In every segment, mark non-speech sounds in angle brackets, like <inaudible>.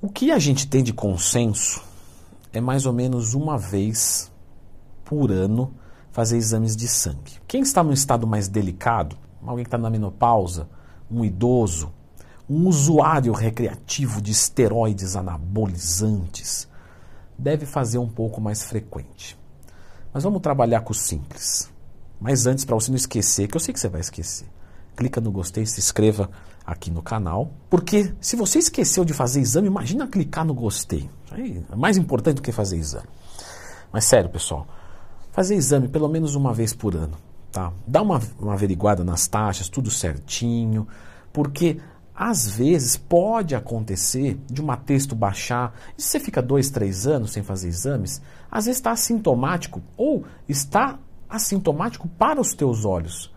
O que a gente tem de consenso é mais ou menos uma vez por ano fazer exames de sangue. Quem está no estado mais delicado, alguém que está na menopausa, um idoso, um usuário recreativo de esteroides anabolizantes, deve fazer um pouco mais frequente. Mas vamos trabalhar com o simples. Mas antes, para você não esquecer, que eu sei que você vai esquecer, clica no gostei, se inscreva aqui no canal, porque se você esqueceu de fazer exame, imagina clicar no gostei. É mais importante do que fazer exame. Mas sério, pessoal, fazer exame pelo menos uma vez por ano, tá? Dá uma, uma averiguada nas taxas, tudo certinho, porque às vezes pode acontecer de uma texto baixar, e se você fica dois, três anos sem fazer exames, às vezes está assintomático ou está assintomático para os teus olhos.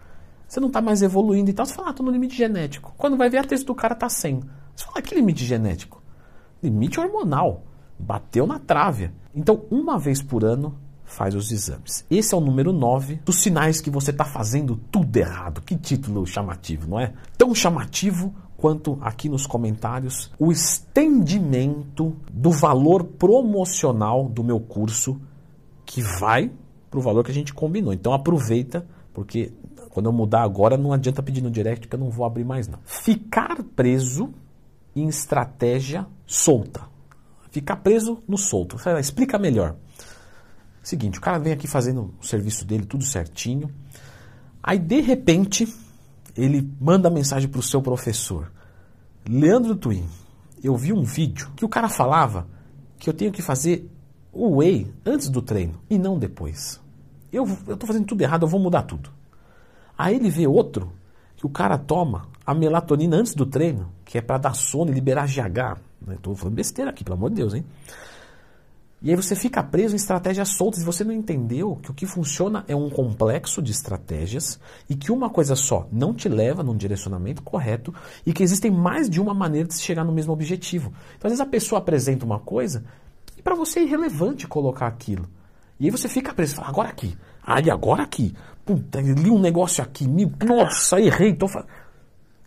Você não está mais evoluindo e tal. Você fala, ah, estou no limite genético. Quando vai ver, a texto do cara está 100. Você fala, que limite genético? Limite hormonal. Bateu na trave. Então, uma vez por ano, faz os exames. Esse é o número 9 dos sinais que você está fazendo tudo errado. Que título chamativo, não é? Tão chamativo quanto aqui nos comentários o estendimento do valor promocional do meu curso que vai para o valor que a gente combinou. Então aproveita, porque quando eu mudar agora não adianta pedir no direct que eu não vou abrir mais não. Ficar preso em estratégia solta. Ficar preso no solto. Explica melhor. Seguinte, o cara vem aqui fazendo o serviço dele, tudo certinho. Aí, de repente, ele manda mensagem para o seu professor. Leandro Twin, eu vi um vídeo que o cara falava que eu tenho que fazer o whey antes do treino e não depois. Eu estou fazendo tudo errado, eu vou mudar tudo. Aí ele vê outro que o cara toma a melatonina antes do treino, que é para dar sono e liberar GH. Estou falando besteira aqui, pelo amor de Deus, hein? E aí você fica preso em estratégias soltas e você não entendeu que o que funciona é um complexo de estratégias e que uma coisa só não te leva num direcionamento correto e que existem mais de uma maneira de se chegar no mesmo objetivo. Então, às vezes a pessoa apresenta uma coisa e para você é irrelevante colocar aquilo. E aí você fica preso, fala, agora aqui, aí agora aqui, puta, li um negócio aqui, me, nossa, errei, tô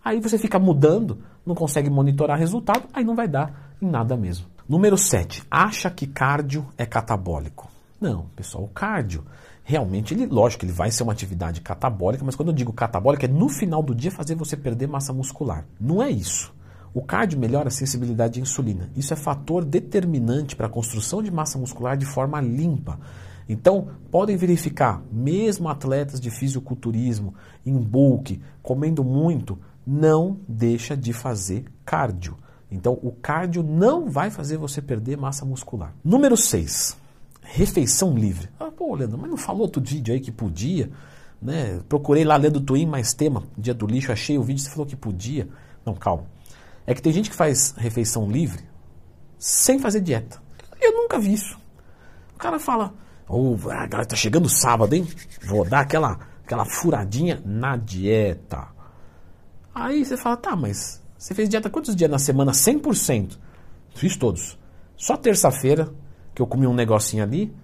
Aí você fica mudando, não consegue monitorar resultado, aí não vai dar em nada mesmo. Número 7. Acha que cardio é catabólico. Não, pessoal, o cardio realmente, ele, lógico, ele vai ser uma atividade catabólica, mas quando eu digo catabólica, é no final do dia fazer você perder massa muscular. Não é isso. O cardio melhora a sensibilidade à insulina. Isso é fator determinante para a construção de massa muscular de forma limpa. Então, podem verificar, mesmo atletas de fisiculturismo, em bulk, comendo muito, não deixa de fazer cardio. Então, o cardio não vai fazer você perder massa muscular. Número 6. Refeição livre. Ah, pô, Leandro, mas não falou outro vídeo aí que podia? Né? Procurei lá lendo Twin mais tema, dia do lixo, achei o vídeo, você falou que podia. Não, calma. É que tem gente que faz refeição livre sem fazer dieta. Eu nunca vi isso. O cara fala, oh, agora tá chegando sábado, hein? Vou dar aquela, aquela furadinha na dieta. Aí você fala, tá, mas você fez dieta quantos dias na semana? 100%. Fiz todos. Só terça-feira, que eu comi um negocinho ali.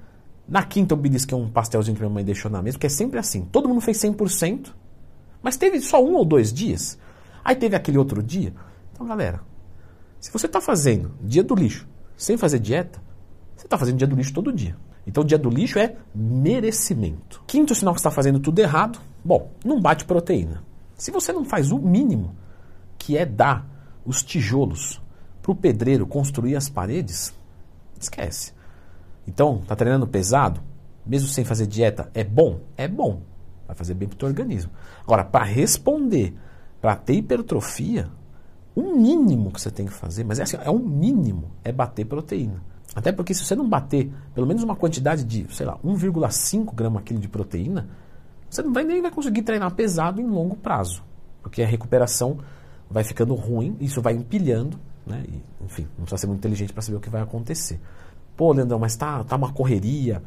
Na quinta eu belisquei um pastelzinho que minha mãe deixou na mesa, porque é sempre assim. Todo mundo fez 100%, mas teve só um ou dois dias. Aí teve aquele outro dia. Então, galera, se você está fazendo dia do lixo sem fazer dieta, você está fazendo dia do lixo todo dia. Então, dia do lixo é merecimento. Quinto sinal que está fazendo tudo errado, bom, não bate proteína. Se você não faz o mínimo, que é dar os tijolos para o pedreiro construir as paredes, esquece. Então, tá treinando pesado, mesmo sem fazer dieta, é bom? É bom. Vai fazer bem para o teu organismo. Agora, para responder, para ter hipertrofia, o mínimo que você tem que fazer, mas é assim, é um mínimo, é bater proteína. Até porque se você não bater pelo menos uma quantidade de, sei lá, 1,5 grama quilo de proteína, você não vai nem vai conseguir treinar pesado em longo prazo. Porque a recuperação vai ficando ruim, isso vai empilhando, né? E, enfim, não precisa ser muito inteligente para saber o que vai acontecer. Pô, Leandrão, mas tá, tá uma correria.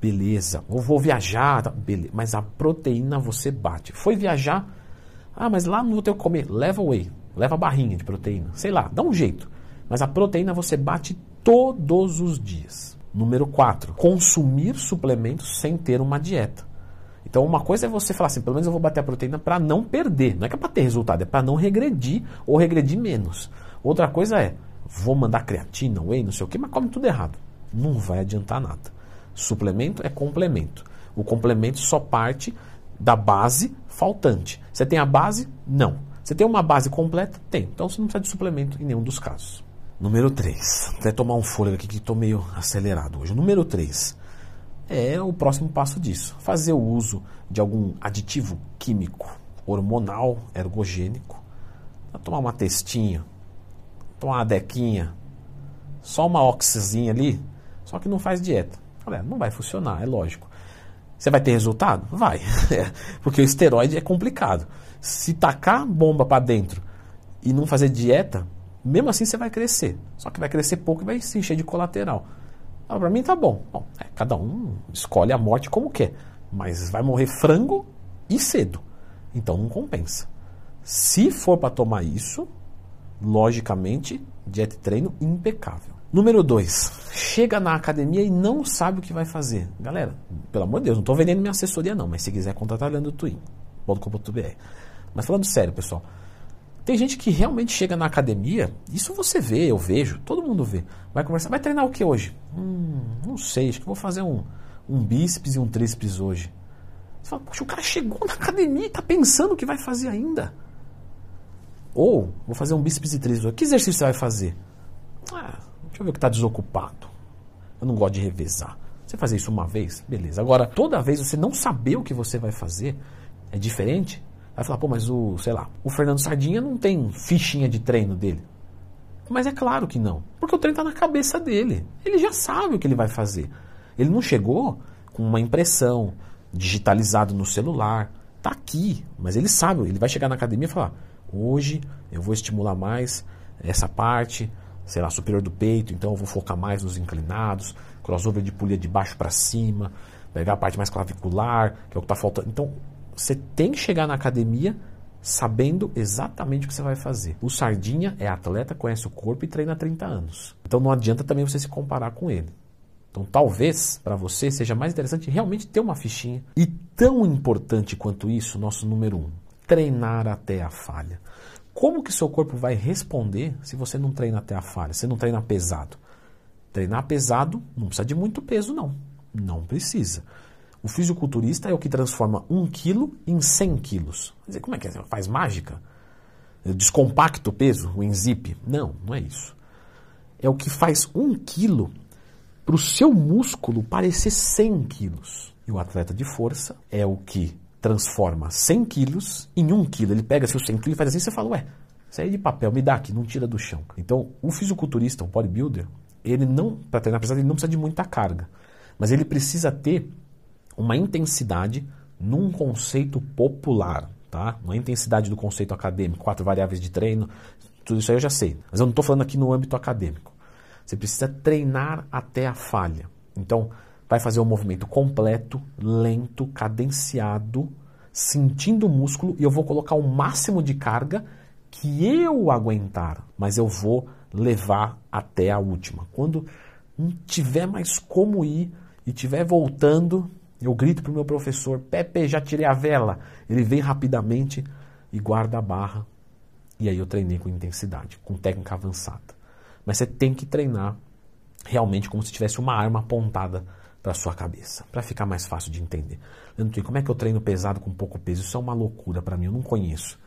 Beleza. Ou vou viajar. Tá, beleza. Mas a proteína você bate. Foi viajar. Ah, mas lá não vou ter que comer. Leva whey. Leva barrinha de proteína. Sei lá, dá um jeito. Mas a proteína você bate todos os dias. Número 4. Consumir suplementos sem ter uma dieta. Então, uma coisa é você falar assim, pelo menos eu vou bater a proteína para não perder. Não é que é para ter resultado, é para não regredir ou regredir menos. Outra coisa é, vou mandar creatina, whey, não sei o que, mas come tudo errado. Não vai adiantar nada. Suplemento é complemento. O complemento só parte da base faltante. Você tem a base? Não. Você tem uma base completa? Tem. Então você não precisa de suplemento em nenhum dos casos. Número 3. Até tomar um fôlego aqui que estou meio acelerado hoje. Número 3 é o próximo passo disso. Fazer o uso de algum aditivo químico, hormonal, ergogênico. Tomar uma testinha, tomar uma dequinha, só uma oxizinha ali, só que não faz dieta. Galera, não vai funcionar, é lógico. Você vai ter resultado? Vai. <laughs> É, porque o esteroide é complicado. Se tacar bomba para dentro e não fazer dieta, mesmo assim você vai crescer. Só que vai crescer pouco e vai se encher de colateral. Ah, para mim tá bom. bom é, cada um escolhe a morte como quer. Mas vai morrer frango e cedo. Então não compensa. Se for para tomar isso, logicamente, dieta e treino impecável. Número 2. Chega na academia e não sabe o que vai fazer. Galera, pelo amor de Deus, não estou vendendo minha assessoria não, mas se quiser contratar, Leandro Twin.com.br. Mas falando sério, pessoal, tem gente que realmente chega na academia, isso você vê, eu vejo, todo mundo vê. Vai conversar, vai treinar o que hoje? Hum, não sei, acho que vou fazer um, um bíceps e um tríceps hoje. Você fala, poxa, o cara chegou na academia e está pensando o que vai fazer ainda. Ou, vou fazer um bíceps e tríceps. Que exercício você vai fazer? Ah, deixa eu ver o que está desocupado. Eu não gosto de revezar. Você fazer isso uma vez, beleza. Agora, toda vez você não saber o que você vai fazer é diferente. Vai falar, pô, mas o, sei lá, o Fernando Sardinha não tem fichinha de treino dele. Mas é claro que não. Porque o treino está na cabeça dele. Ele já sabe o que ele vai fazer. Ele não chegou com uma impressão digitalizado no celular. Tá aqui, mas ele sabe, ele vai chegar na academia e falar: Hoje eu vou estimular mais essa parte, sei lá, superior do peito, então eu vou focar mais nos inclinados, crossover de polia de baixo para cima, pegar a parte mais clavicular, que é o que está faltando. Então, você tem que chegar na academia sabendo exatamente o que você vai fazer. O Sardinha é atleta, conhece o corpo e treina há 30 anos. Então não adianta também você se comparar com ele. Então talvez para você seja mais interessante realmente ter uma fichinha. E tão importante quanto isso, nosso número um, treinar até a falha. Como que seu corpo vai responder se você não treina até a falha, se não treina pesado? Treinar pesado não precisa de muito peso, não. Não precisa. O fisiculturista é o que transforma 1 quilo em 100 quilos. Dizer, como é que é? Faz mágica? Descompacta o peso, o enzip? Não, não é isso. É o que faz 1 quilo para o seu músculo parecer 100 quilos. E o atleta de força é o que transforma 100 quilos em 1 quilo. Ele pega seu 100 quilos e faz assim, você fala, ué, isso aí é de papel, me dá aqui, não tira do chão. Então, o fisiculturista, o bodybuilder, ele não, para treinar pesado, ele não precisa de muita carga. Mas ele precisa ter uma intensidade num conceito popular, tá? Uma intensidade do conceito acadêmico, quatro variáveis de treino, tudo isso aí eu já sei. Mas eu não estou falando aqui no âmbito acadêmico. Você precisa treinar até a falha. Então, vai fazer um movimento completo, lento, cadenciado, sentindo o músculo e eu vou colocar o máximo de carga que eu aguentar, mas eu vou levar até a última. Quando não tiver mais como ir e tiver voltando, eu grito para o meu professor: Pepe, já tirei a vela. Ele vem rapidamente e guarda a barra. E aí eu treinei com intensidade, com técnica avançada. Mas você tem que treinar realmente como se tivesse uma arma apontada para sua cabeça, para ficar mais fácil de entender. Leandro, como é que eu treino pesado com pouco peso? Isso é uma loucura para mim, eu não conheço.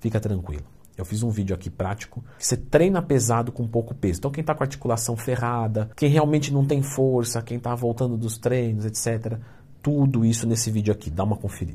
Fica tranquilo. Eu fiz um vídeo aqui prático. Você treina pesado com pouco peso. Então, quem está com articulação ferrada, quem realmente não tem força, quem está voltando dos treinos, etc. Tudo isso nesse vídeo aqui. Dá uma conferida.